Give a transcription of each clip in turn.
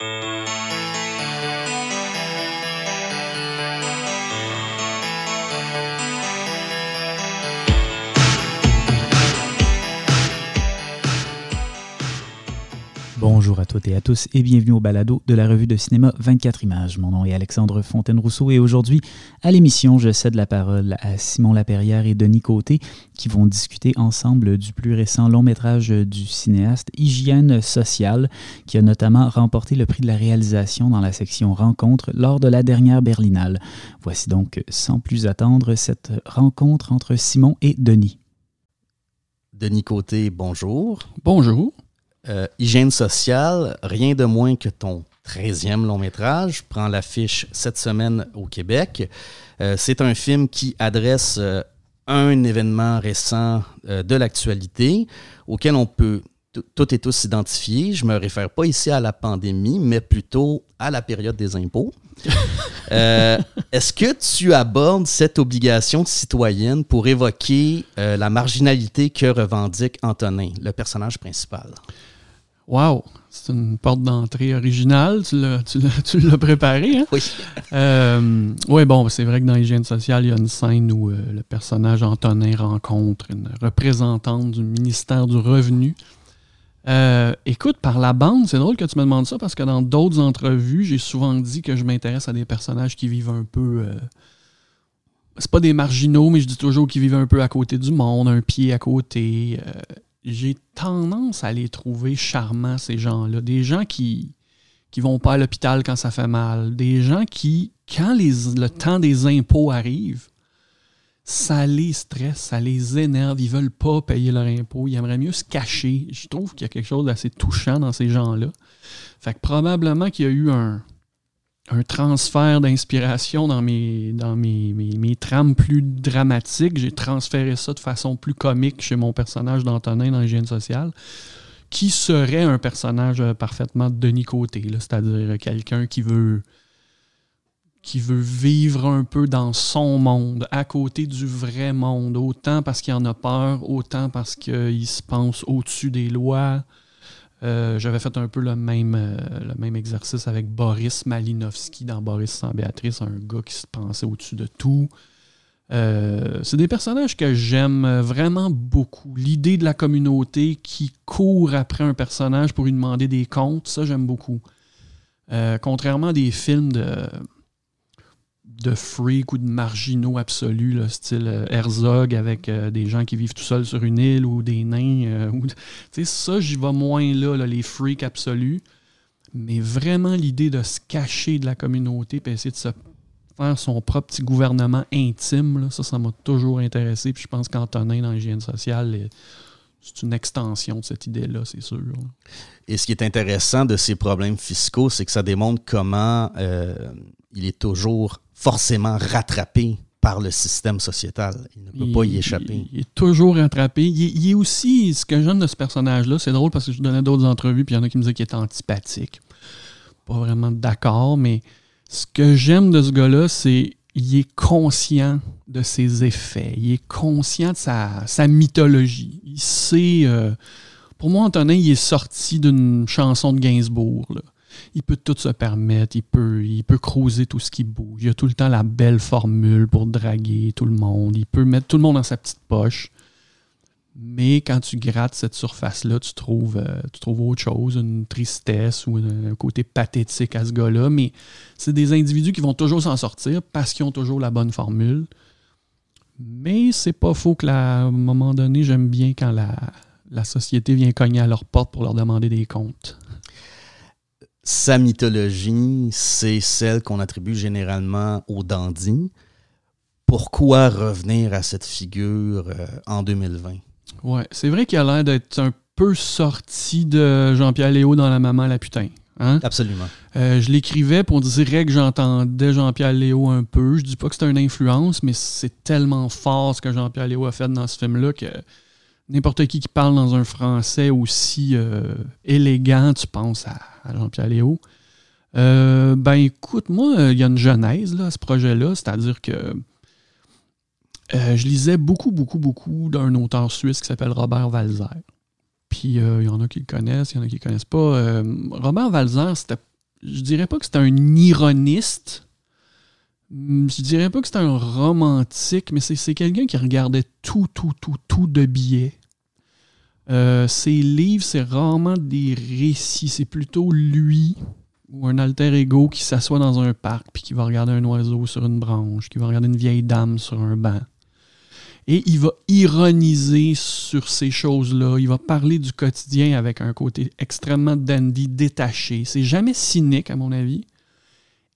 Bonjour à toutes et à tous et bienvenue au balado de la revue de cinéma 24 images. Mon nom est Alexandre Fontaine-Rousseau et aujourd'hui, à l'émission, je cède la parole à Simon Laperrière et Denis Côté qui vont discuter ensemble du plus récent long métrage du cinéaste Hygiène sociale qui a notamment remporté le prix de la réalisation dans la section rencontre lors de la dernière Berlinale. Voici donc sans plus attendre cette rencontre entre Simon et Denis. Denis Côté, bonjour. Bonjour. Euh, hygiène sociale, rien de moins que ton 13e long métrage, prend l'affiche cette semaine au Québec. Euh, c'est un film qui adresse euh, un événement récent de l'actualité auquel on peut toutes et tous s'identifier. Je me réfère pas ici à la pandémie, mais plutôt à la période des impôts. Est-ce que tu abordes cette obligation citoyenne pour évoquer la marginalité que revendique Antonin, le personnage principal? Wow, c'est une porte d'entrée originale. Tu l'as préparé, hein? Oui. Euh, oui, bon, c'est vrai que dans Hygiène sociale, il y a une scène où euh, le personnage Antonin rencontre une représentante du ministère du Revenu. Euh, écoute, par la bande, c'est drôle que tu me demandes ça parce que dans d'autres entrevues, j'ai souvent dit que je m'intéresse à des personnages qui vivent un peu. c'est pas des marginaux, mais je dis toujours qu'ils vivent un peu à côté du monde, un pied à côté j'ai tendance à les trouver charmants, ces gens-là. Des gens qui qui vont pas à l'hôpital quand ça fait mal. Des gens qui, quand les, le temps des impôts arrive, ça les stresse, ça les énerve. Ils veulent pas payer leur impôt. Ils aimeraient mieux se cacher. Je trouve qu'il y a quelque chose d'assez touchant dans ces gens-là. Fait que probablement qu'il y a eu un, un transfert d'inspiration dans, mes, trames plus dramatiques. J'ai transféré ça de façon plus comique chez mon personnage d'Antonin dans l'hygiène sociale, qui serait un personnage euh, parfaitement de Denis Côté, c'est-à-dire quelqu'un qui veut qui veut vivre un peu dans son monde, à côté du vrai monde, autant parce qu'il en a peur, autant parce qu'il se pense au-dessus des lois, euh, j'avais fait un peu le même, euh, le même exercice avec Boris Malinowski dans Boris sans Béatrice, un gars qui se pensait au-dessus de tout. Euh, c'est des personnages que j'aime vraiment beaucoup. L'idée de la communauté qui court après un personnage pour lui demander des comptes, ça j'aime beaucoup. contrairement à des films de, de freak ou de marginaux absolus, style euh, Herzog avec euh, des gens qui vivent tout seuls sur une île ou des nains. Euh, ça, j'y vais moins là, les freaks absolus. Mais vraiment l'idée de se cacher de la communauté et essayer de se faire son propre petit gouvernement intime, ça, ça m'a toujours intéressé. Puis je pense qu'Antonin, dans l'hygiène sociale, c'est une extension de cette idée-là, c'est sûr. Et ce qui est intéressant de ces problèmes fiscaux, c'est que ça démontre comment il est toujours forcément rattrapé par le système sociétal. Il ne peut pas y échapper. Il, est toujours rattrapé. Il, est aussi, ce que j'aime de ce personnage-là, c'est drôle parce que je donnais d'autres entrevues, puis il y en a qui me disaient qu'il était antipathique. Pas vraiment d'accord, mais ce que j'aime de ce gars-là, c'est qu'il est conscient de ses effets. Il est conscient de sa, mythologie. Il sait. Euh, pour moi, Antonin, il est sorti d'une chanson de Gainsbourg. Là il peut tout se permettre, il peut, il peut tout ce qui bouge. Il a tout le temps la belle formule pour draguer tout le monde. Il peut mettre tout le monde dans sa petite poche. Mais quand tu grattes cette surface-là, tu trouves, euh, tu trouves autre chose, une tristesse ou un, côté pathétique à ce gars-là. Mais c'est des individus qui vont toujours s'en sortir parce qu'ils ont toujours la bonne formule. Mais c'est pas faux que, à un moment donné, j'aime bien quand la société vient cogner à leur porte pour leur demander des comptes sa mythologie, c'est celle qu'on attribue généralement au dandy. Pourquoi revenir à cette figure euh, en 2020? Ouais, c'est vrai qu'il a l'air d'être un peu sorti de Jean-Pierre Léo dans La Maman la putain. Hein? Absolument. Euh, je l'écrivais pour dire que j'entendais Jean-Pierre Léo un peu. Je dis pas que c'est une influence, mais c'est tellement fort ce que Jean-Pierre Léo a fait dans ce film-là que n'importe qui qui parle dans un français aussi euh, élégant, tu penses à, Jean-Pierre Léo. Euh, ben écoute, moi, il y a une genèse là, à ce projet-là, c'est-à-dire que euh, je lisais beaucoup, beaucoup, beaucoup d'un auteur suisse qui s'appelle Robert Walzer. Puis il y en a qui le connaissent, il y en a qui ne le connaissent pas. Robert Walzer, c'était je dirais pas que c'est un ironiste. Je dirais pas que c'est un romantique, mais c'est quelqu'un qui regardait tout, tout, tout, tout de biais. Euh, ses livres, c'est rarement des récits, c'est plutôt lui ou un alter ego qui s'assoit dans un parc puis qui va regarder un oiseau sur une branche, qui va regarder une vieille dame sur un banc. Et il va ironiser sur ces choses-là. Il va parler du quotidien avec un côté extrêmement dandy, détaché. C'est jamais cynique, à mon avis.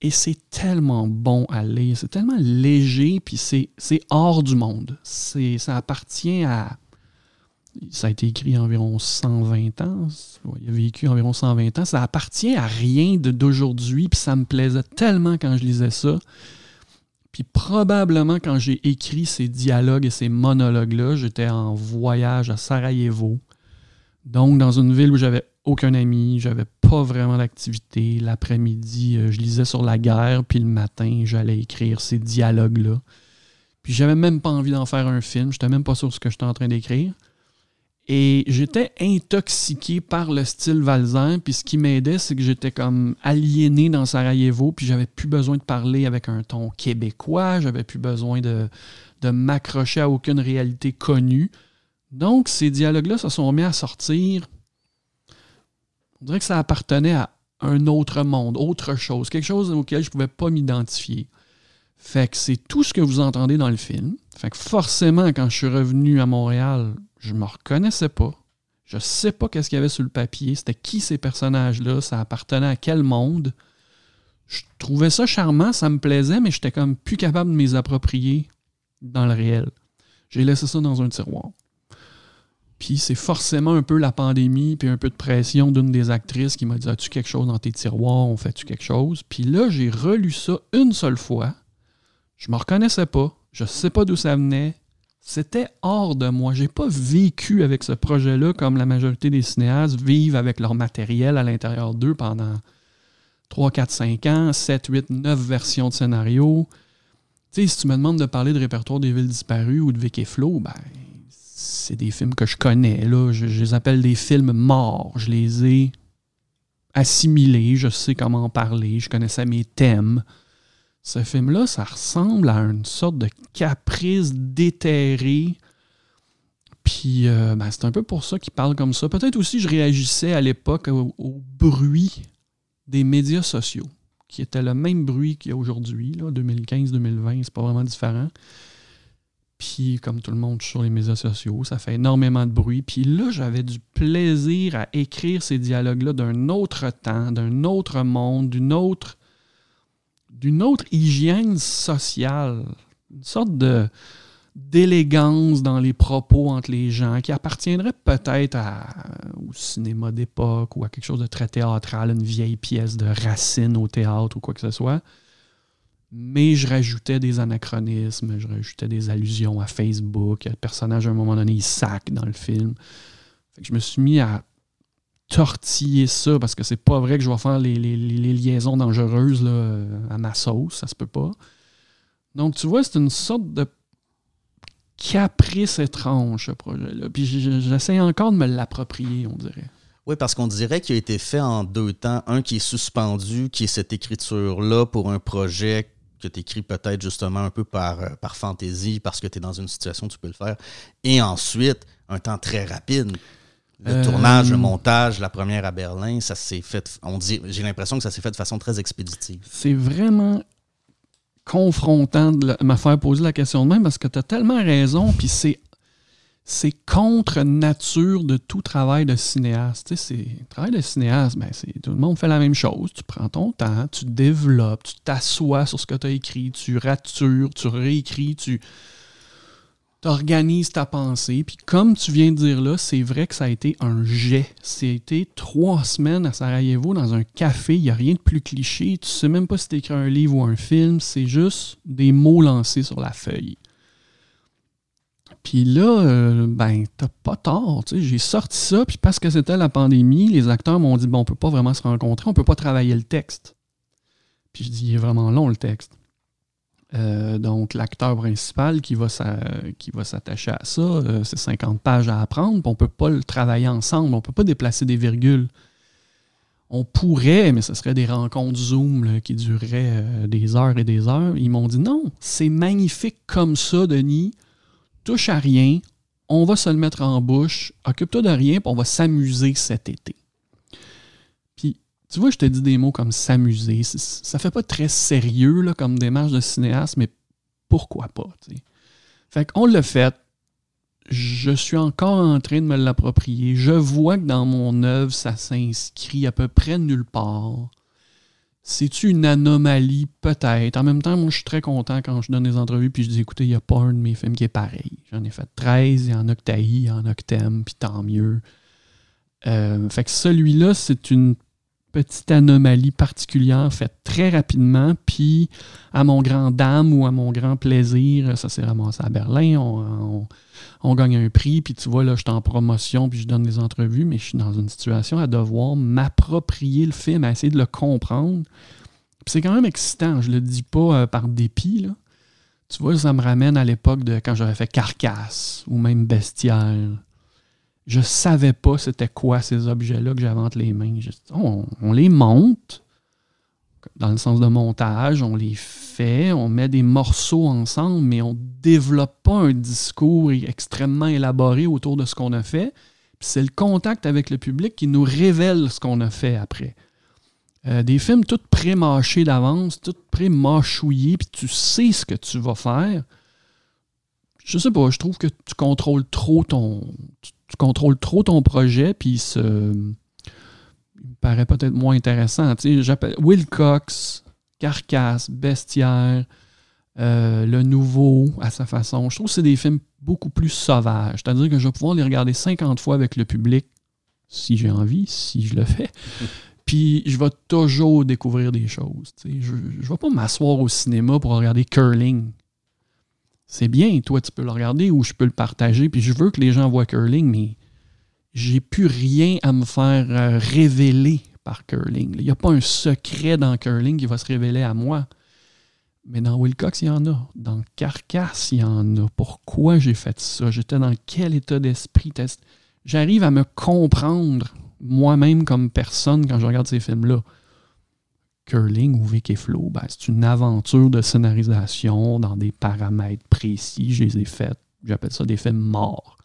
Et c'est tellement bon à lire. C'est tellement léger, puis c'est hors du monde. Ça appartient à ça a été écrit environ 120 ans. Il a vécu environ 120 ans. Ça appartient à rien d'aujourd'hui, puis ça me plaisait tellement quand je lisais ça. Puis probablement quand j'ai écrit ces dialogues et ces monologues-là, j'étais en voyage à Sarajevo. Donc dans une ville où j'avais aucun ami, j'avais pas vraiment d'activité. L'après-midi, euh, je lisais sur la guerre, puis le matin, j'allais écrire ces dialogues-là. Puis j'avais même pas envie d'en faire un film, j'étais même pas sûr de ce que j'étais en train d'écrire. Et j'étais intoxiqué par le style valsin. Puis ce qui m'aidait, c'est que j'étais comme aliéné dans Sarajevo. Puis j'avais plus besoin de parler avec un ton québécois. J'avais plus besoin de, de m'accrocher à aucune réalité connue. Donc ces dialogues-là se sont mis à sortir. On dirait que ça appartenait à un autre monde, autre chose, quelque chose auquel je ne pouvais pas m'identifier. Fait que c'est tout ce que vous entendez dans le film. Fait que forcément, quand je suis revenu à Montréal, je me reconnaissais pas. Je sais pas qu'est-ce qu'il y avait sur le papier. C'était qui ces personnages-là? Ça appartenait à quel monde? Je trouvais ça charmant, ça me plaisait, mais j'étais comme plus capable de m'y approprier dans le réel. J'ai laissé ça dans un tiroir. Puis c'est forcément un peu la pandémie, puis un peu de pression d'une des actrices qui m'a dit As-tu quelque chose dans tes tiroirs? On fait-tu quelque chose? Puis là, j'ai relu ça une seule fois. Je me reconnaissais pas. Je sais pas d'où ça venait. C'était hors de moi. J'ai pas vécu avec ce projet-là comme la majorité des cinéastes vivent avec leur matériel à l'intérieur d'eux pendant 3, 4, 5 ans, 7, 8, 9 versions de scénario. Tu sais, si tu me demandes de parler de répertoire des villes disparues ou de Vicky Flo, ben, c'est des films que je connais. Là. Je, je, les appelle des films morts. Je les ai assimilés. Je sais comment en parler. Je connaissais mes thèmes. Ce film-là, ça ressemble à une sorte de caprice déterré. Puis euh, ben, c'est un peu pour ça qu'il parle comme ça. Peut-être aussi je réagissais à l'époque au, bruit des médias sociaux, qui était le même bruit qu'il y a aujourd'hui, 2015-2020, c'est pas vraiment différent. Puis comme tout le monde sur les médias sociaux, ça fait énormément de bruit. Puis là, j'avais du plaisir à écrire ces dialogues-là d'un autre temps, d'un autre monde, d'une autre d'une autre hygiène sociale, une sorte de d'élégance dans les propos entre les gens qui appartiendrait peut-être au cinéma d'époque ou à quelque chose de très théâtral, une vieille pièce de racine au théâtre ou quoi que ce soit. Mais je rajoutais des anachronismes, je rajoutais des allusions à Facebook. Le personnage, à un moment donné, il sac dans le film. je me suis mis à tortiller ça parce que c'est pas vrai que je vais faire les, liaisons dangereuses à ma sauce, ça se peut pas. Donc, tu vois, c'est une sorte de caprice étrange, ce projet-là. Puis j'essaie encore de me l'approprier, on dirait. Oui, parce qu'on dirait qu'il a été fait en deux temps. Un qui est suspendu, qui est cette écriture-là pour un projet que tu écris peut-être justement un peu par, euh, fantaisie, parce que tu es dans une situation où tu peux le faire. Et ensuite, un temps très rapide. Le tournage, le euh, montage, la première à Berlin, ça s'est fait. On dit, j'ai l'impression que ça s'est fait de façon très expéditive. C'est vraiment confrontant de me faire poser la question de même parce que tu as tellement raison, puis c'est c'est contre nature de tout travail de cinéaste. Tu sais, c'est travail de cinéaste, ben c'est tout le monde fait la même chose. Tu prends ton temps, tu développes, tu t'assois sur ce que tu as écrit, tu ratures, tu réécris, tu tu ta pensée. Puis comme tu viens de dire là, c'est vrai que ça a été un jet. C'était trois semaines à Sarajevo dans un café. Il n'y a rien de plus cliché. Tu sais même pas si tu écrit un livre ou un film. C'est juste des mots lancés sur la feuille. Puis là, euh, ben, t'as pas tort. J'ai sorti ça, puis parce que c'était la pandémie, les acteurs m'ont dit bon, on peut pas vraiment se rencontrer, on peut pas travailler le texte. Puis je dis, il est vraiment long le texte. Euh, donc, l'acteur principal qui va, s'attacher à ça, euh, c'est 50 pages à apprendre, on ne peut pas le travailler ensemble, on ne peut pas déplacer des virgules. on pourrait, mais ce serait des rencontres Zoom qui dureraient euh, des heures et des heures. Ils m'ont dit non, c'est magnifique comme ça, Denis. Touche à rien, on va se le mettre en bouche, occupe-toi de rien, puis on va s'amuser cet été. Tu vois, je te dis des mots comme s'amuser. Ça fait pas très sérieux là, comme démarche de cinéaste, mais pourquoi pas? Fait qu'on l'a fait, je suis encore en train de me l'approprier. Je vois que dans mon œuvre, ça s'inscrit à peu près nulle part. C'est-tu une anomalie? Peut-être. En même temps, moi, je suis très content quand je donne des entrevues puis je dis écoutez, il n'y a pas un de mes films qui est pareil. J'en ai fait 13, il y en a que en t'aimes, puis tant mieux. Euh, fait que celui-là, c'est une petite anomalie particulière faite très rapidement, puis à mon grand dame ou à mon grand plaisir, ça s'est ramassé à Berlin, on, gagne un prix, puis tu vois, là, je suis en promotion, puis je donne des entrevues, mais je suis dans une situation à devoir m'approprier le film, à essayer de le comprendre. c'est quand même excitant, je le dis pas euh, par dépit, là. Tu vois, ça me ramène à l'époque de quand j'avais fait Carcasse ou même Bestiaire je savais pas c'était quoi ces objets-là que j'avais les mains. on, les monte, dans le sens de montage, on les fait, on met des morceaux ensemble, mais on développe pas un discours extrêmement élaboré autour de ce qu'on a fait. C'est le contact avec le public qui nous révèle ce qu'on a fait après. Euh, des films tout pré-mâchés d'avance, tout pré-mâchouillés, puis tu sais ce que tu vas faire. Je sais pas, je trouve que tu contrôles trop ton tu contrôles trop ton projet, puis il me paraît peut-être moins intéressant. j'appelle Wilcox, Carcasse, Bestiaire, euh, Le Nouveau, à sa façon. Je trouve que c'est des films beaucoup plus sauvages. C'est-à-dire que je vais pouvoir les regarder 50 fois avec le public, si j'ai envie, si je le fais. Puis je vais toujours découvrir des choses. Je ne vais pas m'asseoir au cinéma pour regarder curling c'est bien, toi, tu peux le regarder ou je peux le partager. Puis je veux que les gens voient curling, mais j'ai plus rien à me faire euh, révéler par curling. Il n'y a pas un secret dans curling qui va se révéler à moi. Mais dans Wilcox, il y en a. Dans Carcasse, il y en a. Pourquoi j'ai fait ça? J'étais dans quel état d'esprit? J'arrive à me comprendre moi-même comme personne quand je regarde ces films-là curling ou Vic et Flow, ben, c'est une aventure de scénarisation dans des paramètres précis. Je les ai faites. J'appelle ça des films morts.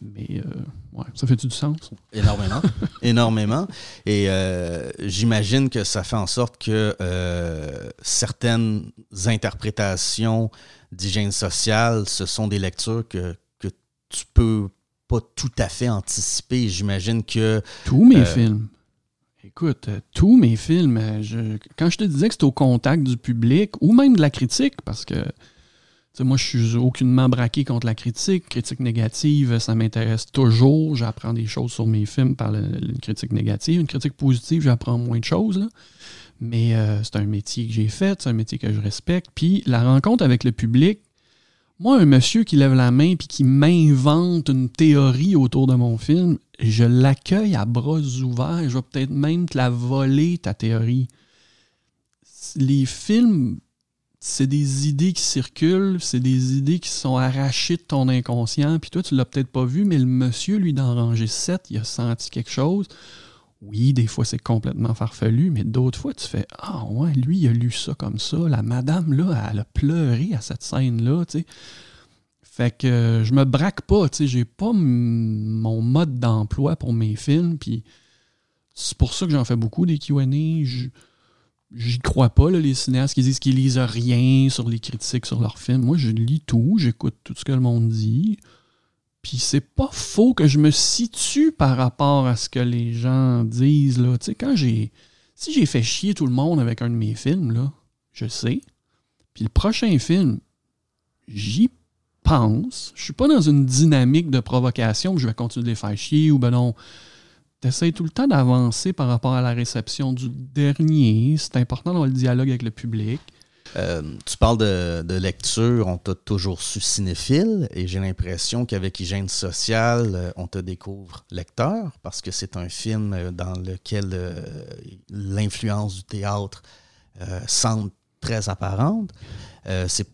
Mais euh, ouais, ça fait du sens? Énormément. énormément. Et euh, j'imagine que ça fait en sorte que euh, certaines interprétations d'hygiène sociale, ce sont des lectures que, que tu peux pas tout à fait anticiper. J'imagine que. Tous mes films. Écoute, euh, tous mes films, euh, quand je te disais que c'était au contact du public ou même de la critique, parce que moi, je suis aucunement braqué contre la critique. Critique négative, ça m'intéresse toujours. J'apprends des choses sur mes films par une critique négative. Une critique positive, j'apprends moins de choses. Mais euh, c'est un métier que j'ai fait, c'est un métier que je respecte. Puis la rencontre avec le public, moi, un monsieur qui lève la main puis qui m'invente une théorie autour de mon film, je l'accueille à bras ouverts. Je vais peut-être même te la voler, ta théorie. Les films, c'est des idées qui circulent, c'est des idées qui sont arrachées de ton inconscient. Puis toi, tu l'as peut-être pas vu, mais le monsieur, lui, dans Rangée 7, il a senti quelque chose. Oui, des fois, c'est complètement farfelu, mais d'autres fois, tu fais Ah, ouais, lui, il a lu ça comme ça. La madame, là, elle a pleuré à cette scène-là, tu sais. Fait que euh, je me braque pas, tu sais. J'ai pas mon mode d'emploi pour mes films, puis c'est pour ça que j'en fais beaucoup des QA. J'y crois pas, les cinéastes qui disent qu'ils lisent rien sur les critiques sur leurs films. Moi, je lis tout, j'écoute tout ce que le monde dit. Puis c'est pas faux que je me situe par rapport à ce que les gens disent. Là. Tu sais, quand j'ai. Si j'ai fait chier tout le monde avec un de mes films, là, je sais. Puis le prochain film, j'y pense. Je suis pas dans une dynamique de provocation où je vais continuer de les faire chier ou ben non. T'essayes tout le temps d'avancer par rapport à la réception du dernier. C'est important dans le dialogue avec le public. Euh, tu parles de, lecture, on t'a toujours su cinéphile et j'ai l'impression qu'avec Hygiène sociale, euh, on te découvre lecteur parce que c'est un film euh, dans lequel l'influence du théâtre semble très apparente. c'est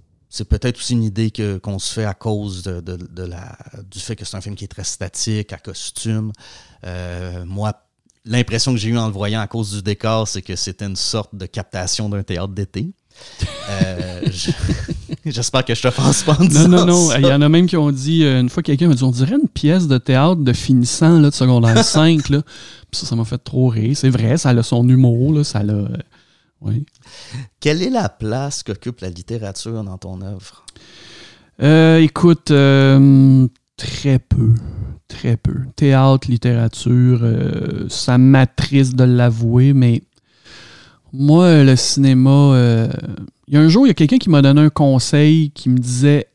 peut-être aussi une idée qu'on se fait à cause de, la, du fait que c'est un film qui est très statique, à costume. moi, l'impression que j'ai eue en le voyant à cause du décor, c'est que c'était une sorte de captation d'un théâtre d'été. Euh, j'espère que je te pense pas en Non, non, non. Il y en a même qui ont dit, euh, une fois quelqu'un m'a dit, on dirait une pièce de théâtre de finissant là, de secondaire 5. Là. ça, ça m'a fait trop rire. C'est vrai, ça a son humour, là, ça l'a. Euh, oui. Quelle est la place qu'occupe la littérature dans ton œuvre? écoute, très peu. Très peu. Théâtre, littérature, ça m'attriste de l'avouer, mais moi, le cinéma, euh, il y a un jour, il y a quelqu'un qui m'a donné un conseil qui me disait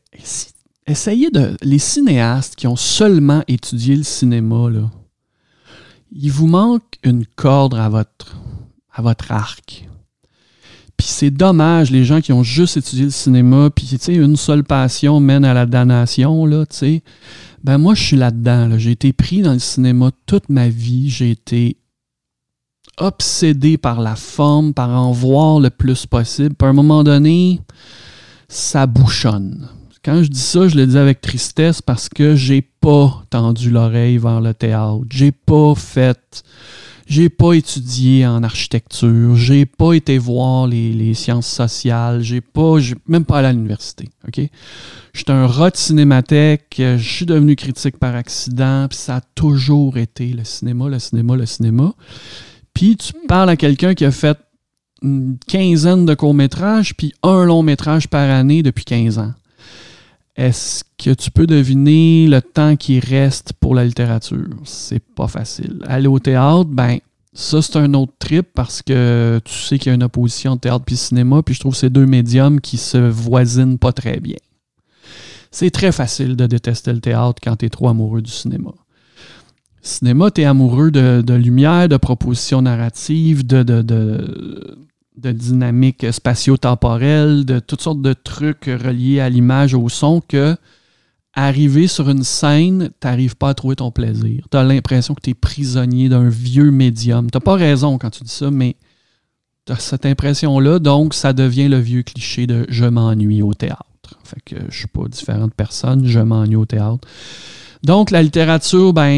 essayez de. Les cinéastes qui ont seulement étudié le cinéma, il vous manque une corde à votre, à votre arc. Puis c'est dommage, les gens qui ont juste étudié le cinéma, puis tu une seule passion mène à la damnation, là, tu sais. Ben moi, je suis là-dedans. J'ai été pris dans le cinéma toute ma vie. J'ai été obsédé par la forme, par en voir le plus possible. Puis à un moment donné, ça bouchonne. Quand je dis ça, je le dis avec tristesse parce que j'ai pas tendu l'oreille vers le théâtre. J'ai pas fait. J'ai pas étudié en architecture. J'ai pas été voir les, sciences sociales. J'ai pas. même pas allé à l'université. OK? J'étais un rat de cinémathèque. Je suis devenu critique par accident. Puis ça a toujours été le cinéma, le cinéma, le cinéma. Puis tu parles à quelqu'un qui a fait une quinzaine de courts-métrages, puis un long-métrage par année depuis 15 ans. Est-ce que tu peux deviner le temps qui reste pour la littérature? C'est pas facile. Aller au théâtre, ben, ça, c'est un autre trip parce que tu sais qu'il y a une opposition théâtre puis cinéma, puis je trouve ces deux médiums qui se voisinent pas très bien. C'est très facile de détester le théâtre quand tu es trop amoureux du cinéma cinéma, tu amoureux de, lumière, de propositions narratives, de, de, de, dynamique spatio-temporelle, de toutes sortes de trucs reliés à l'image, au son, que arriver sur une scène, tu n'arrives pas à trouver ton plaisir. Tu as l'impression que tu es prisonnier d'un vieux médium. Tu pas raison quand tu dis ça, mais tu as cette impression-là, donc ça devient le vieux cliché de je m'ennuie au théâtre. Fait que je suis pas différent de personne, je m'ennuie au théâtre. Donc, la littérature, ben,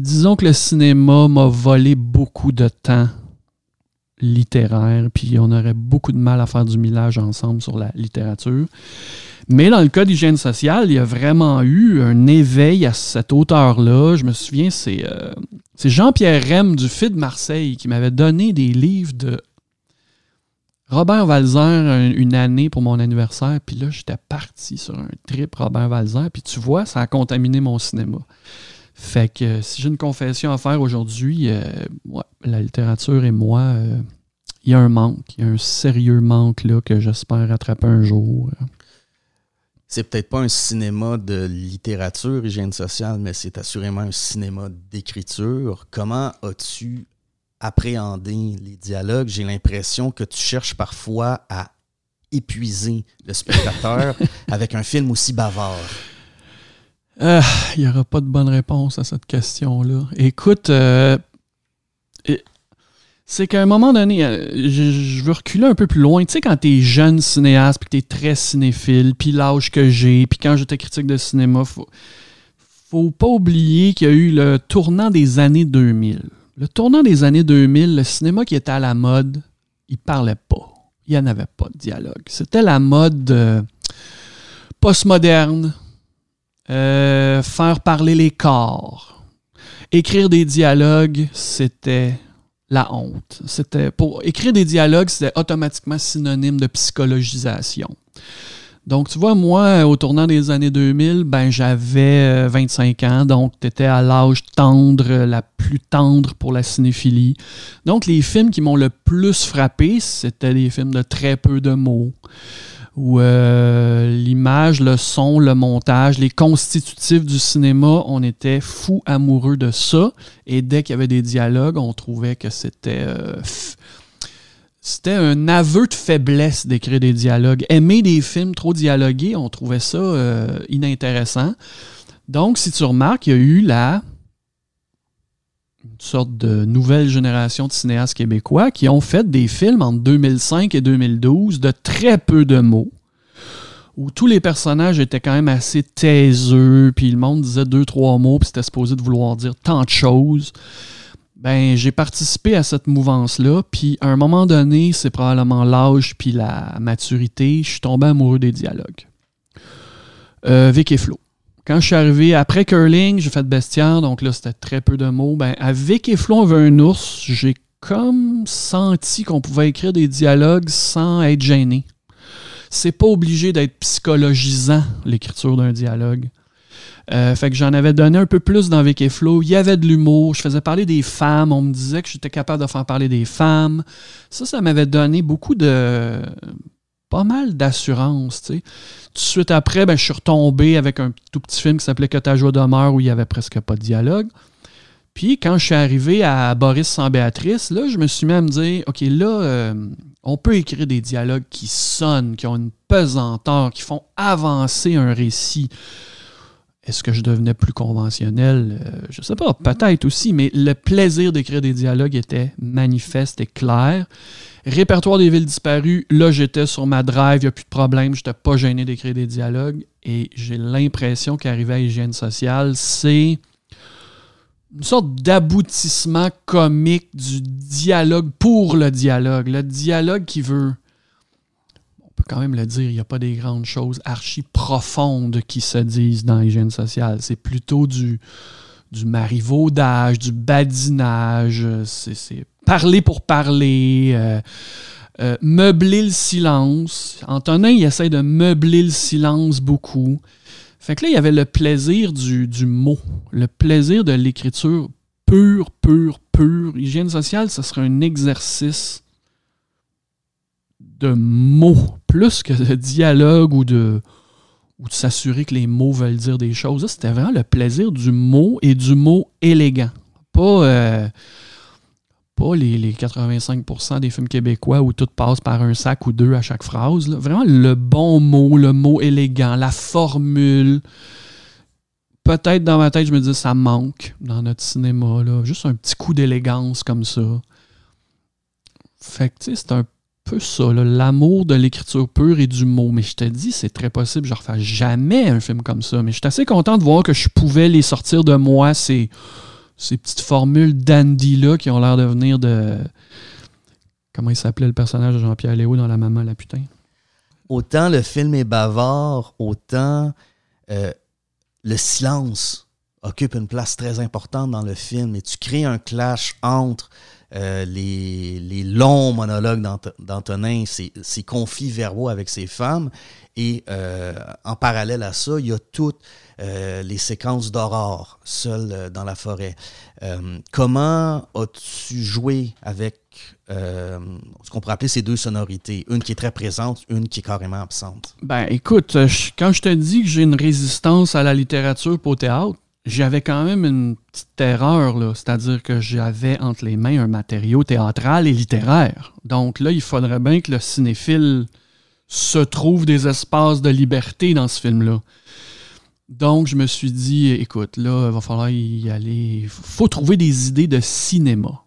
disons que le cinéma m'a volé beaucoup de temps littéraire, puis on aurait beaucoup de mal à faire du millage ensemble sur la littérature. Mais dans le cas d'hygiène sociale, il y a vraiment eu un éveil à cette hauteur-là. Je me souviens, c'est euh, Jean-Pierre Rem du FID Marseille qui m'avait donné des livres de Robert Walzer, une année pour mon anniversaire, puis là, j'étais parti sur un trip Robert Walzer, puis tu vois, ça a contaminé mon cinéma. Fait que si j'ai une confession à faire aujourd'hui, euh, la littérature et moi, euh, il y a un manque, il y a un sérieux manque là que j'espère rattraper un jour. C'est peut-être pas un cinéma de littérature, hygiène sociale, mais c'est assurément un cinéma d'écriture. Comment as-tu appréhender les dialogues, j'ai l'impression que tu cherches parfois à épuiser le spectateur avec un film aussi bavard. Euh, il n'y aura pas de bonne réponse à cette question-là. Écoute, euh, c'est qu'à un moment donné, euh, je, veux reculer un peu plus loin. Tu sais, quand tu es jeune cinéaste, puis que tu es très cinéphile, puis l'âge que j'ai, puis quand j'étais critique de cinéma, faut, faut pas oublier qu'il y a eu le tournant des années 2000. Le tournant des années 2000, le cinéma qui était à la mode, il parlait pas. Il n'y en avait pas de dialogue. C'était la mode euh, postmoderne, euh, faire parler les corps. Écrire des dialogues, c'était la honte. C'était pour écrire des dialogues, c'était automatiquement synonyme de psychologisation. Donc, tu vois, moi, au tournant des années 2000, ben, j'avais 25 euh, ans, donc tu étais à l'âge tendre, la plus tendre pour la cinéphilie. Donc, les films qui m'ont le plus frappé, c'était des films de très peu de mots, où euh, l'image, le son, le montage, les constitutifs du cinéma, on était fou amoureux de ça. Et dès qu'il y avait des dialogues, on trouvait que c'était euh, c'était un aveu de faiblesse d'écrire des dialogues. Aimer des films trop dialogués, on trouvait ça euh, inintéressant. Donc, si tu remarques, il y a eu la sorte de nouvelle génération de cinéastes québécois qui ont fait des films entre 2005 et 2012 de très peu de mots, où tous les personnages étaient quand même assez taiseux, puis le monde disait deux, trois mots, puis c'était supposé de vouloir dire tant de choses. Ben, j'ai participé à cette mouvance-là, puis à un moment donné, c'est probablement l'âge puis la maturité, je suis tombé amoureux des dialogues. Euh, Vic et Flo. Quand je suis arrivé après Curling, j'ai fait Bestiaire, donc là, c'était très peu de mots. Ben, à Vic et Flo, on veut un ours, j'ai comme senti qu'on pouvait écrire des dialogues sans être gêné. C'est pas obligé d'être psychologisant, l'écriture d'un dialogue. Euh, fait que j'en avais donné un peu plus dans Vic et Flow. Il y avait de l'humour. Je faisais parler des femmes. On me disait que j'étais capable de faire parler des femmes. Ça, ça m'avait donné beaucoup de. Pas mal d'assurance. Tout de suite après, ben, je suis retombé avec un tout petit film qui s'appelait Que ta joie demeure où il n'y avait presque pas de dialogue. Puis quand je suis arrivé à Boris sans Béatrice, là, je me suis mis à me dire OK, là, euh, on peut écrire des dialogues qui sonnent, qui ont une pesanteur, qui font avancer un récit. Est-ce que je devenais plus conventionnel? Euh, je ne sais pas, peut-être aussi, mais le plaisir d'écrire des dialogues était manifeste et clair. Répertoire des villes disparues, là j'étais sur ma drive, il n'y a plus de problème, je n'étais pas gêné d'écrire des dialogues. Et j'ai l'impression qu'arriver à hygiène sociale, c'est une sorte d'aboutissement comique du dialogue pour le dialogue. Le dialogue qui veut peut quand même le dire, il n'y a pas des grandes choses archi profondes qui se disent dans l'hygiène sociale. C'est plutôt du, du marivaudage, du badinage, c'est parler pour parler, euh, euh, meubler le silence. Antonin, il essaie de meubler le silence beaucoup. Fait que là, il y avait le plaisir du, mot, le plaisir de l'écriture pure, pure, pure. Hygiène sociale, ce serait un exercice de mots, plus que de dialogue ou de, ou de s'assurer que les mots veulent dire des choses. C'était vraiment le plaisir du mot et du mot élégant. Pas, euh, pas les, 85% des films québécois où tout passe par un sac ou deux à chaque phrase. Vraiment le bon mot, le mot élégant, la formule. Peut-être dans ma tête, je me dis ça manque dans notre cinéma. Là. Juste un petit coup d'élégance comme ça. Fait que, tu sais, c'est un peu ça, l'amour de l'écriture pure et du mot. Mais je te dis, c'est très possible, je ne refais jamais un film comme ça. Mais je suis assez content de voir que je pouvais les sortir de moi, ces, ces petites formules dandy-là qui ont l'air de venir de. Comment il s'appelait le personnage de Jean-Pierre Léo dans La Maman la putain? Autant le film est bavard, autant euh, le silence occupe une place très importante dans le film et tu crées un clash entre euh, les, longs monologues d'Antonin, ses, conflits verbaux avec ses femmes. Et euh, en parallèle à ça, il y a toutes euh, les séquences d'aurore, seules dans la forêt. comment as-tu joué avec ce qu'on pourrait appeler ces deux sonorités, une qui est très présente, une qui est carrément absente? Ben écoute, quand je te dis que j'ai une résistance à la littérature pour théâtre, j'avais quand même une petite erreur, là. C'est-à-dire que j'avais entre les mains un matériau théâtral et littéraire. Donc là, il faudrait bien que le cinéphile se trouve des espaces de liberté dans ce film-là. Donc, je me suis dit, écoute, là, il va falloir y aller. Il faut trouver des idées de cinéma.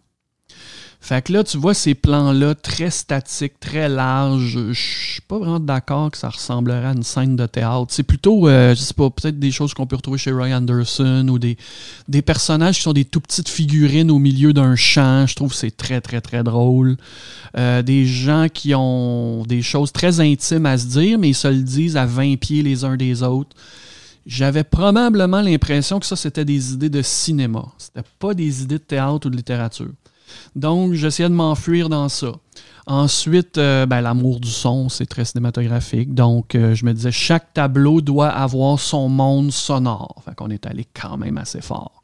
Fait que là, tu vois ces plans-là très statiques, très larges. Je suis pas vraiment d'accord que ça ressemblerait à une scène de théâtre. C'est plutôt, euh, je sais pas, peut-être des choses qu'on peut retrouver chez Roy Anderson ou des, personnages qui sont des tout petites figurines au milieu d'un champ. Je trouve que c'est très, très, très drôle. Euh, des gens qui ont des choses très intimes à se dire, mais ils se le disent à 20 pieds les uns des autres. J'avais probablement l'impression que ça, c'était des idées de cinéma. C'était pas des idées de théâtre ou de littérature. Donc, j'essayais de m'enfuir dans ça. Ensuite, euh, ben, l'amour du son, c'est très cinématographique. Donc, euh, je me disais, chaque tableau doit avoir son monde sonore. Fait qu'on est allé quand même assez fort.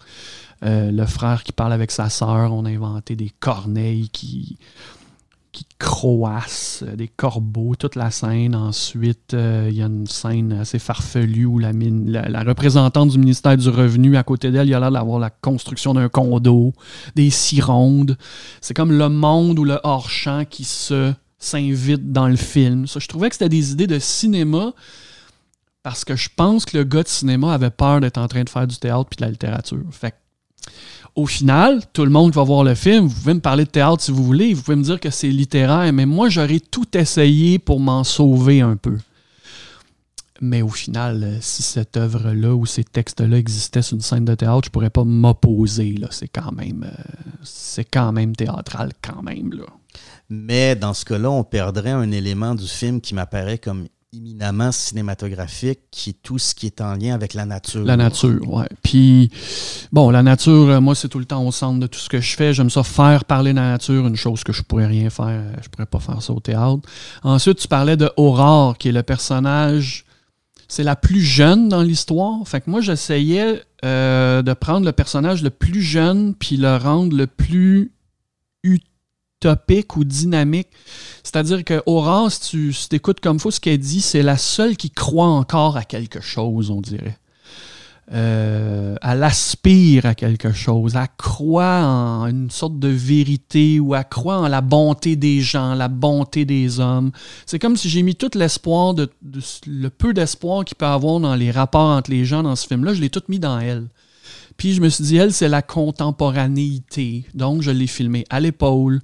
Euh, le frère qui parle avec sa sœur, on a inventé des corneilles qui, qui croassent, euh, des corbeaux, toute la scène. Ensuite, euh, il y a une scène assez farfelue où la, la, représentante du ministère du Revenu, à côté d'elle, il y a l'air d'avoir la construction d'un condo, des cirondes. C'est comme le monde ou le hors-champ qui se s'invite dans le film. Je trouvais que c'était des idées de cinéma parce que je pense que le gars de cinéma avait peur d'être en train de faire du théâtre puis de la littérature. Fait au final, tout le monde va voir le film. Vous pouvez me parler de théâtre si vous voulez. Vous pouvez me dire que c'est littéraire, mais moi, j'aurais tout essayé pour m'en sauver un peu. Mais au final, euh, si cette œuvre-là ou ces textes-là existaient sur une scène de théâtre, je pourrais pas m'opposer. C'est quand même euh, c'est quand même théâtral, quand même. Là. Mais dans ce cas-là, on perdrait un élément du film qui m'apparaît comme éminemment cinématographique, qui est tout ce qui est en lien avec la nature. La nature, ouais. Puis, bon, la nature, euh, moi, c'est tout le temps au centre de tout ce que je fais. J'aime ça faire parler la nature, une chose que je pourrais rien faire. Je pourrais pas faire ça au théâtre. Ensuite, tu parlais de Aurore, qui est le personnage c'est la plus jeune dans l'histoire. Fait que moi, j'essayais euh, de prendre le personnage le plus jeune puis le rendre le plus ou dynamique. C'est-à-dire que Aurore, si tu écoutes comme faut ce qu'elle dit, c'est la seule qui croit encore à quelque chose, on dirait euh, elle aspire à quelque chose, elle croit en une sorte de vérité ou elle croit en la bonté des gens, la bonté des hommes. C'est comme si j'ai mis tout l'espoir, de, le peu d'espoir qu'il peut avoir dans les rapports entre les gens dans ce film-là, je l'ai tout mis dans elle. Puis je me suis dit, elle, c'est la contemporanéité. Donc, je l'ai filmée à l'épaule.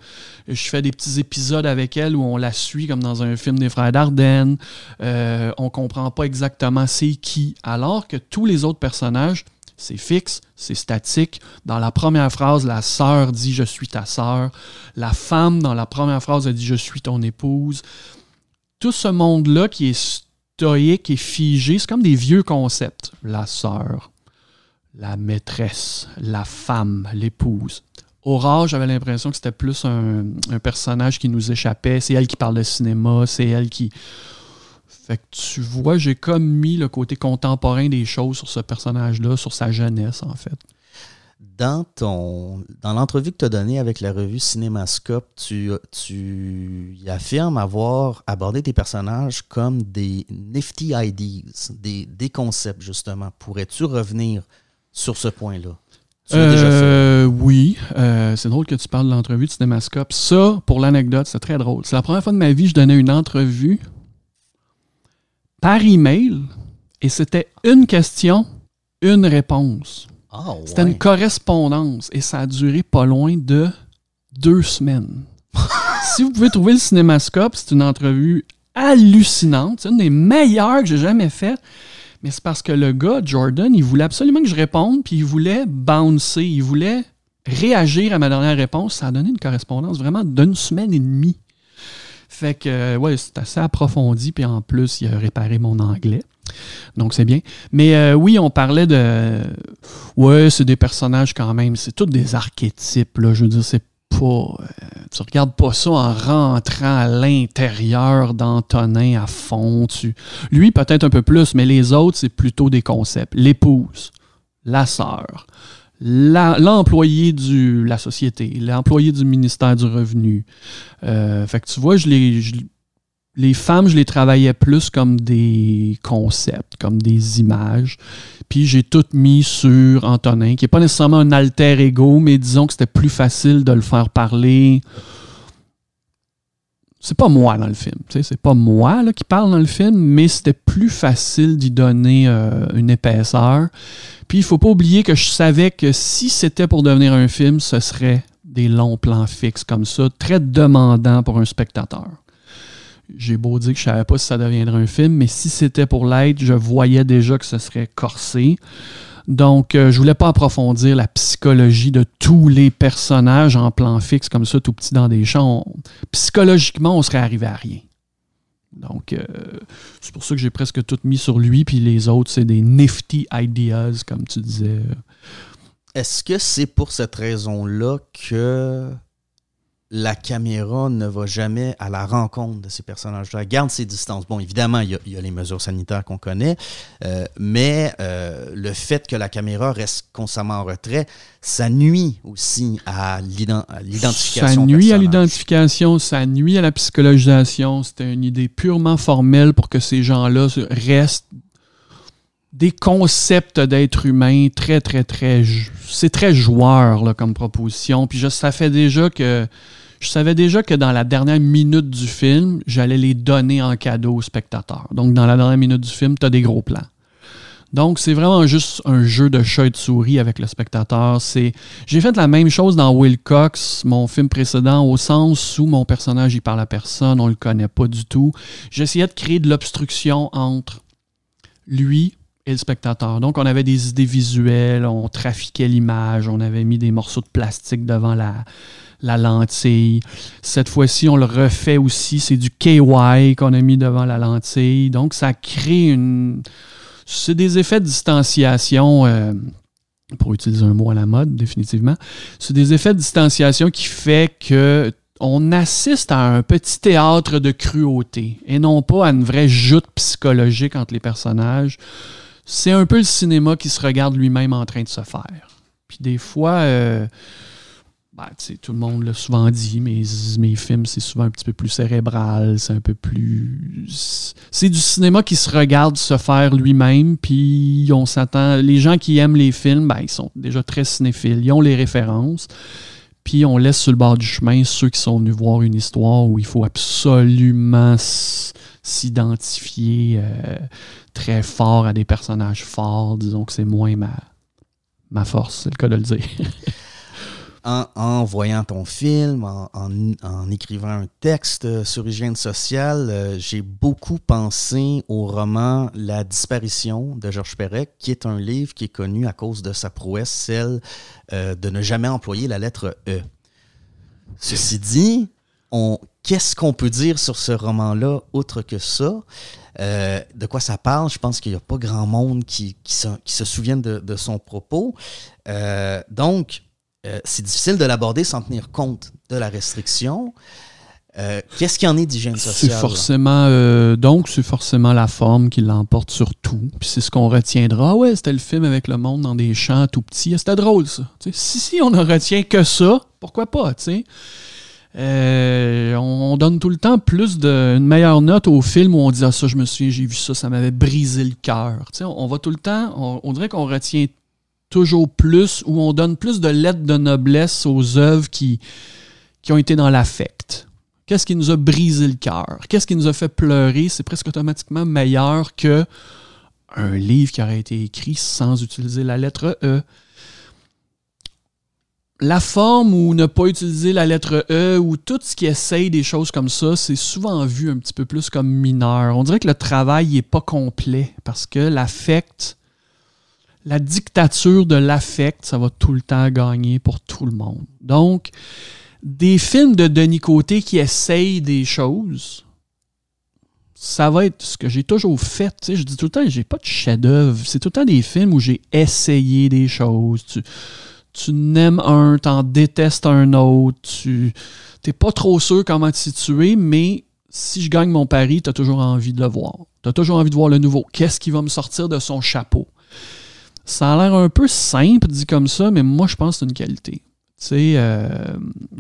Je fais des petits épisodes avec elle où on la suit comme dans un film des frères Dardenne. Euh, on comprend pas exactement c'est qui. Alors que tous les autres personnages, c'est fixe, c'est statique. Dans la première phrase, la sœur dit Je suis ta sœur. La femme, dans la première phrase, elle dit Je suis ton épouse. Tout ce monde-là qui est stoïque et figé, c'est comme des vieux concepts. La sœur, la maîtresse, la femme, l'épouse. Aurore, j'avais l'impression que c'était plus un, personnage qui nous échappait. C'est elle qui parle de cinéma, c'est elle qui. Fait que tu vois, j'ai comme mis le côté contemporain des choses sur ce personnage-là, sur sa jeunesse, en fait. Dans ton dans l'entrevue que tu as donnée avec la revue Cinémascope, tu, affirmes avoir abordé tes personnages comme des nifty ideas, des, des concepts, justement. Pourrais-tu revenir sur ce point-là? Euh, oui, euh, c'est drôle que tu parles de l'entrevue de Cinémascope. Ça, pour l'anecdote, c'est très drôle. C'est la première fois de ma vie que je donnais une entrevue par email et c'était une question, une réponse. Ah, c'était une correspondance et ça a duré pas loin de deux semaines. si vous pouvez trouver le Cinémascope, c'est une entrevue hallucinante. C'est une des meilleures que j'ai jamais faites. Mais c'est parce que le gars, Jordan, il voulait absolument que je réponde, puis il voulait bouncer, il voulait réagir à ma dernière réponse. Ça a donné une correspondance vraiment d'une semaine et demie. Fait que, euh, ouais, c'est assez approfondi, puis en plus, il a réparé mon anglais. Donc, c'est bien. Mais euh, oui, on parlait de. Ouais, c'est des personnages quand même. C'est tous des archétypes, là. Je veux dire, c'est pas. Euh, tu regardes pas ça en rentrant à l'intérieur d'Antonin à fond. Tu, lui, peut-être un peu plus, mais les autres, c'est plutôt des concepts. L'épouse, la sœur, l'employé de la société, l'employé du ministère du Revenu. Euh, fait que tu vois, je les, les femmes, je les travaillais plus comme des concepts, comme des images. Puis j'ai tout mis sur Antonin, qui n'est pas nécessairement un alter ego, mais disons que c'était plus facile de le faire parler. C'est pas moi dans le film, c'est pas moi qui parle dans le film, mais c'était plus facile d'y donner euh, une épaisseur. Puis il faut pas oublier que je savais que si c'était pour devenir un film, ce serait des longs plans fixes comme ça, très demandant pour un spectateur j'ai beau dire que je savais pas si ça deviendrait un film, mais si c'était pour l'être, je voyais déjà que ce serait corsé. Donc, euh, je voulais pas approfondir la psychologie de tous les personnages en plan fixe comme ça, tout petit dans des champs. psychologiquement, on serait arrivé à rien. Donc, euh, c'est pour ça que j'ai presque tout mis sur lui, puis les autres, c'est des nifty ideas, comme tu disais. Est-ce que c'est pour cette raison-là que la caméra ne va jamais à la rencontre de ces personnages-là. Garde ses distances. Bon, évidemment, il y a, les mesures sanitaires qu'on connaît, euh, mais euh, le fait que la caméra reste constamment en retrait, ça nuit aussi à l'identification. Ça nuit à l'identification, ça nuit à la psychologisation. C'était une idée purement formelle pour que ces gens-là restent des concepts d'être humain très, très, très... C'est très joueur là, comme proposition. Puis ça fait déjà que je savais déjà que dans la dernière minute du film, j'allais les donner en cadeau aux spectateurs. Donc, dans la dernière minute du film, tu as des gros plans. Donc, c'est vraiment juste un jeu de chat et de souris avec le spectateur. C'est, j'ai fait la même chose dans Will Cox, mon film précédent, au sens où mon personnage, il parle à personne, on le connaît pas du tout. J'essayais de créer de l'obstruction entre lui et le spectateur. Donc, on avait des idées visuelles, on trafiquait l'image, on avait mis des morceaux de plastique devant la, lentille. Cette fois-ci, on le refait aussi. C'est du KY qu'on a mis devant la lentille. Donc, ça crée une. C'est des effets de distanciation. Euh, pour utiliser un mot à la mode, définitivement. C'est des effets de distanciation qui fait que on assiste à un petit théâtre de cruauté et non pas à une vraie joute psychologique entre les personnages. C'est un peu le cinéma qui se regarde lui-même en train de se faire. Puis des fois, euh, ben, tout le monde l'a souvent dit, mais mes films, c'est souvent un petit peu plus cérébral, c'est un peu plus. C'est du cinéma qui se regarde se faire lui-même, puis on s'attend. Les gens qui aiment les films, ben, ils sont déjà très cinéphiles, ils ont les références, puis on laisse sur le bord du chemin ceux qui sont venus voir une histoire où il faut absolument s'identifier euh, très fort à des personnages forts. Disons que c'est moins ma, ma force, c'est le cas de le dire. en, voyant ton film, en, écrivant un texte sur hygiène sociale, euh, j'ai beaucoup pensé au roman La disparition de Georges Perec, qui est un livre qui est connu à cause de sa prouesse, celle euh, de ne jamais employer la lettre E. Ceci dit, qu'est-ce qu'on peut dire sur ce roman-là, autre que ça? Euh, de quoi ça parle? Je pense qu'il n'y a pas grand monde qui, se, souvienne de, son propos. donc, euh, c'est difficile de l'aborder sans tenir compte de la restriction. Euh, qu'est-ce qu'il y en est d'hygiène sociale? C'est forcément, euh, donc, c'est forcément la forme qui l'emporte sur tout. Puis c'est ce qu'on retiendra. Ah ouais, c'était le film avec le monde dans des champs tout petits. C'était drôle, ça. si, si on ne retient que ça, pourquoi pas, tu on, donne tout le temps plus de, une meilleure note au film où on dit Ah, ça, je me souviens, j'ai vu ça, ça m'avait brisé le cœur. On, on va tout le temps, on, on dirait qu'on retient toujours plus, où on donne plus de lettres de noblesse aux œuvres qui, ont été dans l'affect. Qu'est-ce qui nous a brisé le cœur? Qu'est-ce qui nous a fait pleurer? C'est presque automatiquement meilleur que un livre qui aurait été écrit sans utiliser la lettre E. La forme ou ne pas utiliser la lettre E ou tout ce qui essaye des choses comme ça, c'est souvent vu un petit peu plus comme mineur. On dirait que le travail n'est pas complet parce que l'affect la dictature de l'affect, ça va tout le temps gagner pour tout le monde. Donc, des films de Denis Côté qui essayent des choses, ça va être ce que j'ai toujours fait. je dis tout le temps, j'ai pas de chef-d'œuvre. C'est tout le temps des films où j'ai essayé des choses. Tu, tu n'aimes un, tu en détestes un autre. Tu n'es pas trop sûr comment te situer, mais si je gagne mon pari, tu as toujours envie de le voir. Tu as toujours envie de voir le nouveau. Qu'est-ce qui va me sortir de son chapeau? Ça a l'air un peu simple dit comme ça, mais moi, je pense que c'est une qualité. C'est euh,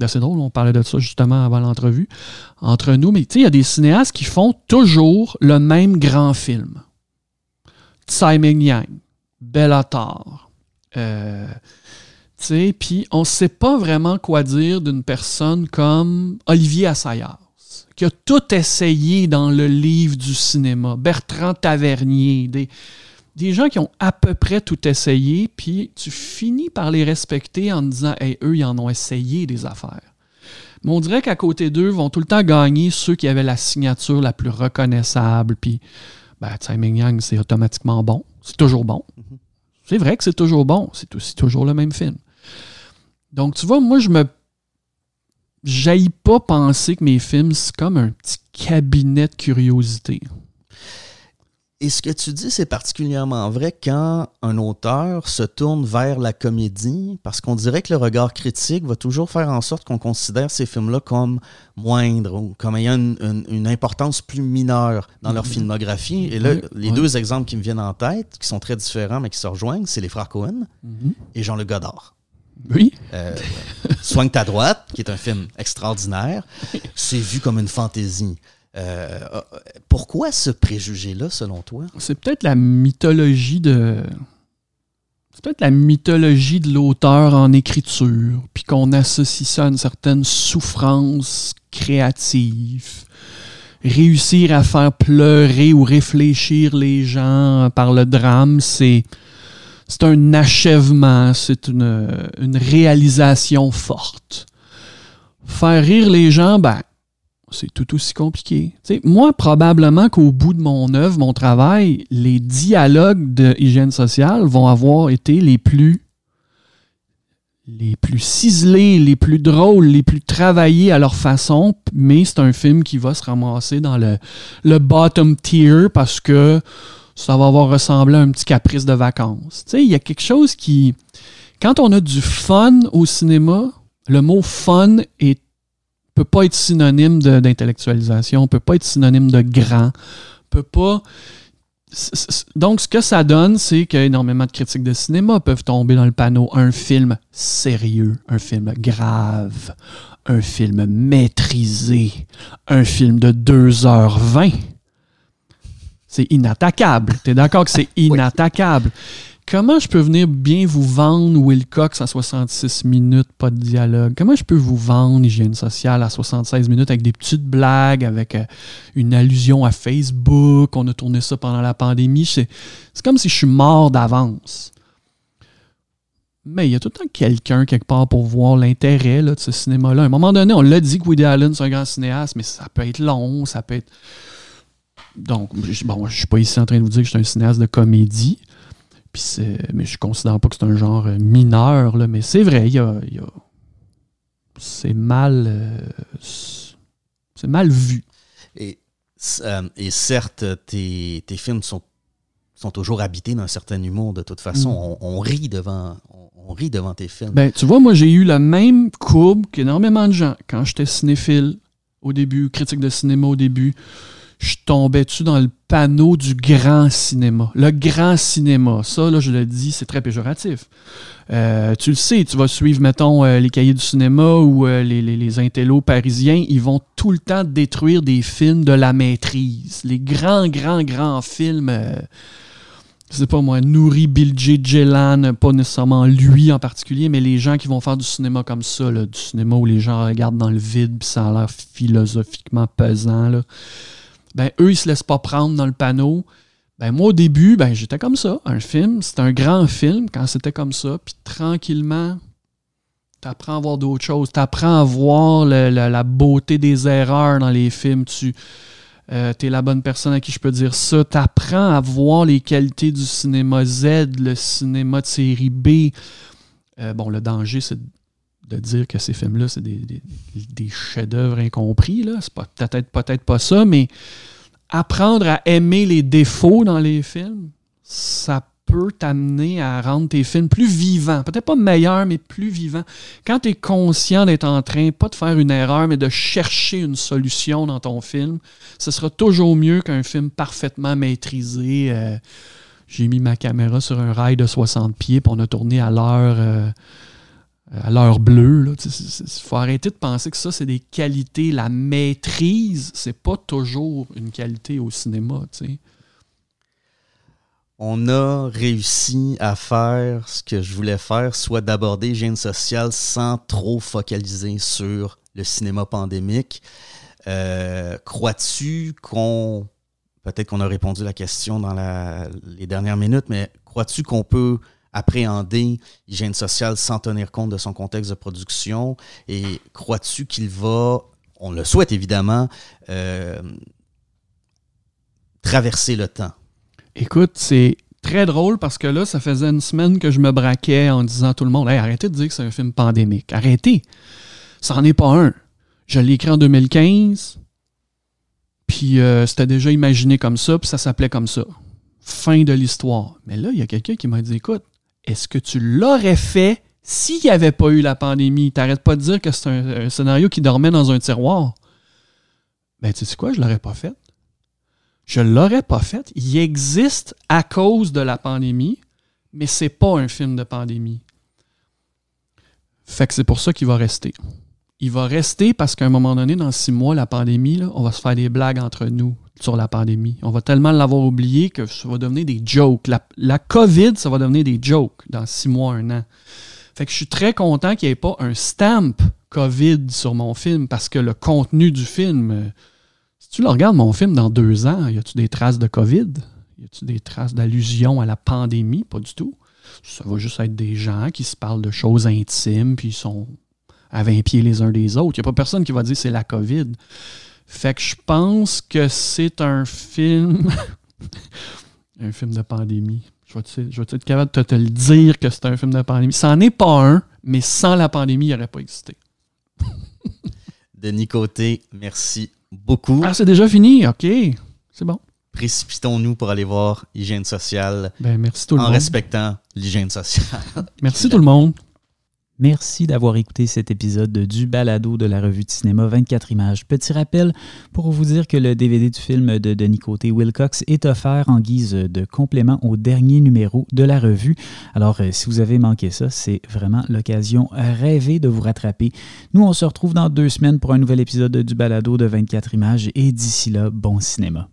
assez drôle, on parlait de ça justement avant l'entrevue entre nous, mais il y a des cinéastes qui font toujours le même grand film. Tsai Ming-yang, Bellatar, euh, puis on ne sait pas vraiment quoi dire d'une personne comme Olivier Assayas, qui a tout essayé dans le livre du cinéma, Bertrand Tavernier, des, des gens qui ont à peu près tout essayé, puis tu finis par les respecter en disant Hey, eux, ils en ont essayé des affaires. Mais on dirait qu'à côté d'eux vont tout le temps gagner ceux qui avaient la signature la plus reconnaissable. Puis, ben, Tsai Ming-Yang, c'est automatiquement bon. C'est toujours bon. Mm-hmm. C'est vrai que c'est toujours bon. C'est aussi toujours le même film. Donc, tu vois, moi, je me. J'aille pas penser que mes films, c'est comme un petit cabinet de curiosité. Et ce que tu dis, c'est particulièrement vrai quand un auteur se tourne vers la comédie, parce qu'on dirait que le regard critique va toujours faire en sorte qu'on considère ces films-là comme moindres ou comme ayant une, importance plus mineure dans leur mm-hmm. filmographie. Et là, les deux exemples qui me viennent en tête, qui sont très différents mais qui se rejoignent, c'est Les Frères Cohen mm-hmm. et Jean-Luc Godard. Oui. Euh, Soigne ta droite, qui est un film extraordinaire, c'est vu comme une fantaisie. Euh, pourquoi ce préjugé-là, selon toi? C'est peut-être la mythologie de. C'est peut-être la mythologie de l'auteur en écriture, puis qu'on associe ça à une certaine souffrance créative. Réussir à faire pleurer ou réfléchir les gens par le drame, c'est c'est un achèvement, c'est une, une réalisation forte. Faire rire les gens, ben, c'est tout aussi compliqué. moi, probablement qu'au bout de mon œuvre, mon travail, les dialogues de hygiène sociale vont avoir été les plus les plus ciselés, les plus drôles, les plus travaillés à leur façon, mais c'est un film qui va se ramasser dans le, le bottom tier parce que ça va avoir ressemblé à un petit caprice de vacances. Il y a quelque chose qui... Quand on a du fun au cinéma, le mot fun est peut pas être synonyme d'intellectualisation, peut pas être synonyme de grand, peut pas. Donc, ce que ça donne, c'est qu'énormément de critiques de cinéma peuvent tomber dans le panneau un film sérieux, un film grave, un film maîtrisé, un film de 2h20. C'est inattaquable. Tu es d'accord que c'est inattaquable? Comment je peux venir bien vous vendre Will Cox à 66 minutes, pas de dialogue? Comment je peux vous vendre Hygiène sociale à 76 minutes avec des petites blagues, avec euh, une allusion à Facebook? On a tourné ça pendant la pandémie. C'est comme si je suis mort d'avance. Mais il y a tout le temps quelqu'un quelque part pour voir l'intérêt de ce cinéma-là. À un moment donné, on l'a dit que Woody Allen, c'est un grand cinéaste, mais ça peut être long, ça peut être. Donc, bon, je suis pas ici en train de vous dire que je suis un cinéaste de comédie mais je considère pas que c'est un genre euh, mineur, là, mais c'est vrai, il y a, c'est mal, euh, c'est mal vu. Et, euh, et certes, tes, tes, films sont, sont toujours habités d'un certain humour de toute façon. Mm. On, rit devant, on, rit devant tes films. Ben, tu vois, moi, j'ai eu la même courbe qu'énormément de gens quand j'étais cinéphile au début, critique de cinéma au début je tombais-tu dans le panneau du grand cinéma? Le grand cinéma, ça, là, je le dis, c'est très péjoratif. Euh, tu le sais, tu vas suivre, mettons, euh, les cahiers du cinéma ou euh, les, intellos parisiens, ils vont tout le temps détruire des films de la maîtrise. Les grands, grands, grands films, je sais pas moi, Nouri Bilge Jelan, pas nécessairement lui en particulier, mais les gens qui vont faire du cinéma comme ça, du cinéma où les gens regardent dans le vide, puis ça a l'air philosophiquement pesant, là ben eux, ils se laissent pas prendre dans le panneau. Ben moi, au début, ben j'étais comme ça. Un film, c'est un grand film quand c'était comme ça. Puis tranquillement, tu apprends à voir d'autres choses. Tu apprends à voir la beauté des erreurs dans les films. Tu euh, es la bonne personne à qui je peux dire ça. Tu apprends à voir les qualités du cinéma Z, le cinéma de série B. Euh, bon, le danger, c'est de dire que ces films-là, c'est des, chefs-d'œuvre incompris. C'est peut-être peut-être pas ça, mais apprendre à aimer les défauts dans les films, ça peut t'amener à rendre tes films plus vivants. Peut-être pas meilleurs, mais plus vivants. Quand tu es conscient d'être en train, pas de faire une erreur, mais de chercher une solution dans ton film, ce sera toujours mieux qu'un film parfaitement maîtrisé. Euh, j'ai mis ma caméra sur un rail de 60 pieds, puis on a tourné à l'heure. Euh, à l'heure bleue. Il faut arrêter de penser que ça, c'est des qualités. La maîtrise, c'est pas toujours une qualité au cinéma. On a réussi à faire ce que je voulais faire, soit d'aborder l'hygiène sociale sans trop focaliser sur le cinéma pandémique. Euh, crois-tu qu'on. Peut-être qu'on a répondu à la question dans les dernières minutes, mais crois-tu qu'on peut appréhender l'hygiène sociale sans tenir compte de son contexte de production? Et crois-tu qu'il va, on le souhaite évidemment, euh, traverser le temps? Écoute, c'est très drôle parce que là, ça faisait une semaine que je me braquais en disant à tout le monde arrêtez de dire que c'est un film pandémique. Arrêtez. Ça n'en est pas un. Je l'ai écrit en 2015. Puis euh, c'était déjà imaginé comme ça, puis ça s'appelait comme ça. Fin de l'histoire. Mais là, il y a quelqu'un qui m'a dit écoute, est-ce que tu l'aurais fait s'il n'y avait pas eu la pandémie? T'arrêtes pas de dire que c'est un, scénario qui dormait dans un tiroir. Ben, tu sais quoi, je l'aurais pas fait. Je l'aurais pas fait. Il existe à cause de la pandémie, mais c'est pas un film de pandémie. Fait que c'est pour ça qu'il va rester. Il va rester parce qu'à un moment donné, dans six mois, la pandémie, on va se faire des blagues entre nous sur la pandémie. On va tellement l'avoir oublié que ça va devenir des jokes. La, COVID, ça va devenir des jokes dans six mois, un an. Fait que je suis très content qu'il n'y ait pas un stamp COVID sur mon film parce que le contenu du film, euh, si tu le regardes, mon film, dans deux ans, y a-tu des traces de COVID? Y a-tu des traces d'allusion à la pandémie? Pas du tout. Ça va juste être des gens qui se parlent de choses intimes puis ils sont à 20 pieds les uns des autres. Il n'y a pas personne qui va dire c'est la COVID. Fait que je pense que c'est un film. un film de pandémie. Je vais, je vais être capable de te, le dire que c'est un film de pandémie? Ça n'en est pas un, mais sans la pandémie, il n'aurait pas existé. Denis Côté, merci beaucoup. Ah, c'est déjà fini? OK. C'est bon. Précipitons-nous pour aller voir Hygiène sociale. Ben, merci tout le en monde. respectant l'hygiène sociale. Merci tout le monde. Merci d'avoir écouté cet épisode du balado de la revue de cinéma 24 images. Petit rappel pour vous dire que le DVD du film de Denis Côté Wilcox est offert en guise de complément au dernier numéro de la revue. Alors euh, si vous avez manqué ça, c'est vraiment l'occasion rêvée de vous rattraper. Nous, on se retrouve dans deux semaines pour un nouvel épisode du balado de 24 images et d'ici là, bon cinéma.